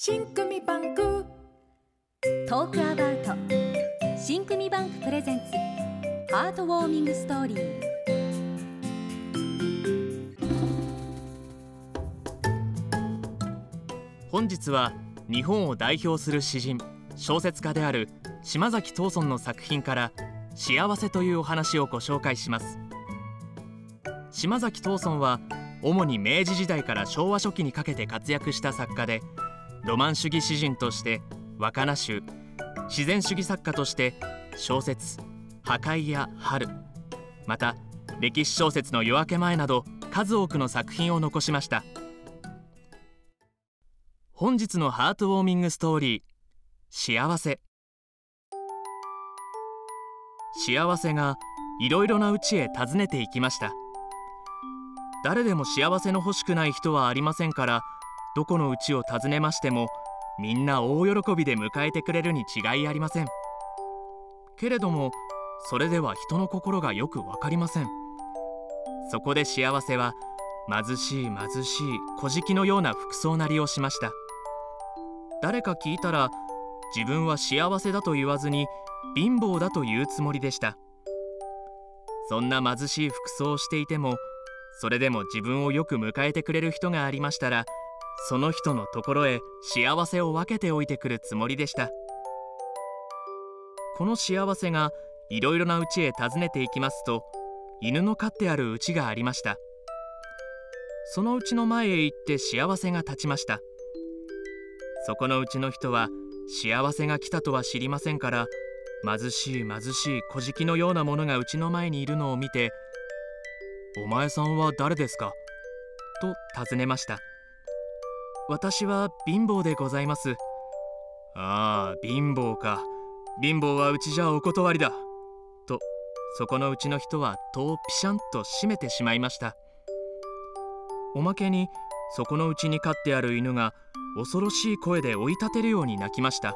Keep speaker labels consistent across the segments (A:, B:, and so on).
A: 新組バンク。
B: トークアバウト。新組バンクプレゼンツ。ハートウォーミングストーリー。
C: 本日は日本を代表する詩人小説家である島崎藤村の作品から幸せというお話をご紹介します。島崎藤村は主に明治時代から昭和初期にかけて活躍した作家でロマン主義詩人として若菜集自然主義作家として小説「破壊」や「春」また歴史小説の夜明け前など数多くの作品を残しました。本日のハートウォーミングストーリー幸せ。幸せがいろいろな家へ訪ねていきました。誰でも幸せの欲しくない人はありませんからどこの家を訪ねましてもみんな大喜びで迎えてくれるに違いありません。けれどもそれでは人の心がよくわかりません。そこで幸せは貧しい貧しい小敷のような服装なりをしました。誰か聞いたら自分は幸せだと言わずに貧乏だと言うつもりでした。そんな貧しい服装をしていてもそれでも自分をよく迎えてくれる人がありましたらその人のところへ幸せを分けておいてくるつもりでした。この幸せがいろいろな家へ訪ねていきますと犬の飼ってある家がありました。その家の前へ行って幸せが立ちました。そこのうちの人は幸せが来たとは知りませんから貧しい貧しい小敷のようなものがうちの前にいるのを見て「お前さんは誰ですか?」と尋ねました。私は貧乏でございます。ああ貧乏か。貧乏はうちじゃお断りだ。とそこのうちの人は戸をピシャンと閉めてしまいました。おまけにそこのうちに飼ってある犬が恐ろしい声で追い立てるように泣きました。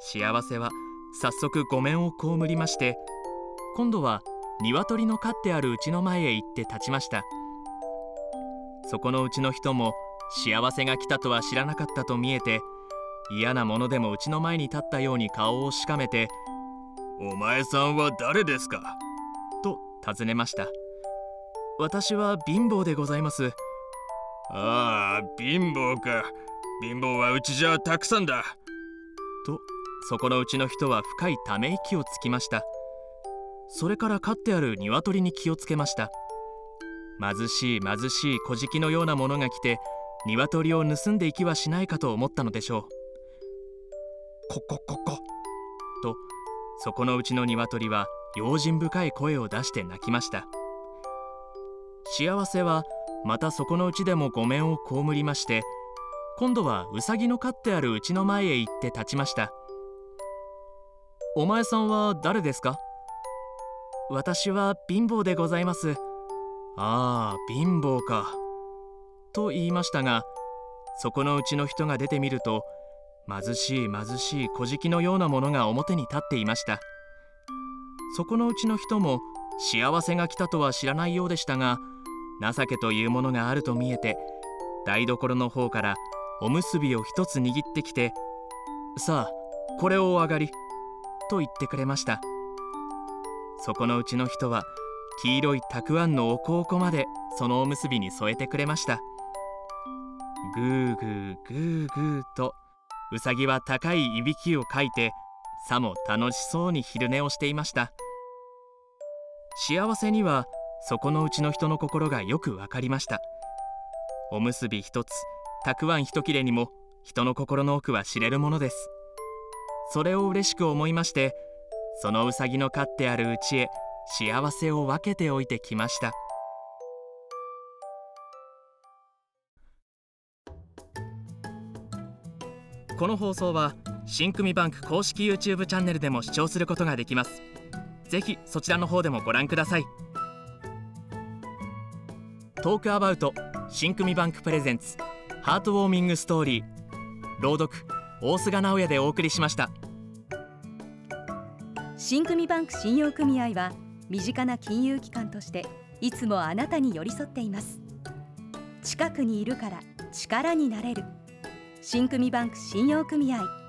C: 幸せは早速ごめんを被りまして今度は鶏の飼ってあるうちの前へ行って立ちました。そこのうちの人も幸せが来たとは知らなかったと見えて嫌なものでもうちの前に立ったように顔をしかめて「お前さんは誰ですか?」と尋ねました私は貧乏でございます。
D: ああ貧乏か。貧乏はうちじゃたくさんだ。
C: とそこのうちの人は深いため息をつきました。それから飼ってある鶏に気をつけました。貧しい貧しい小敷のようなものが来て鶏を盗んでいきはしないかと思ったのでしょう。ココココとそこのうちの鶏は用心深い声を出して泣きました。幸せはまたそこのうちでもごめんを被りまして今度はウサギの飼ってあるうちの前へ行って立ちました。お前さんは誰ですか？私は貧乏でございます。ああ貧乏か。と言いましたがそこのうちの人が出てみると貧しい貧しい小敷のようなものが表に立っていました。そこのうちの人も幸せが来たとは知らないようでしたが情けというものがあると見えて台所の方からおむすびを一つ握ってきて「さあこれをお上がり」と言ってくれました。そこのうちの人は黄色いたくあんのおこおこまでそのおむすびに添えてくれました。ぐーぐーぐーぐーと。うさぎは高いいびきをかいてさも楽しそうに昼寝をしていました。幸せにはそこのうちの人の心がよくわかりました。おむすび一つたくあん一切れにも人の心の奥は知れるものです。それを嬉しく思いましてそのうさぎの飼ってあるうちへ幸せを分けておいてきました。この放送は新組バンク公式 YouTube チャンネルでも視聴することができます。ぜひそちらの方でもご覧ください。トークアバウト新組バンクプレゼンツハートウォーミングストーリー朗読大須賀直也でお送りしました。
B: 新組バンク信用組合は身近な金融機関としていつもあなたに寄り添っています。近くにいるから力になれる。新組バンク信用組合。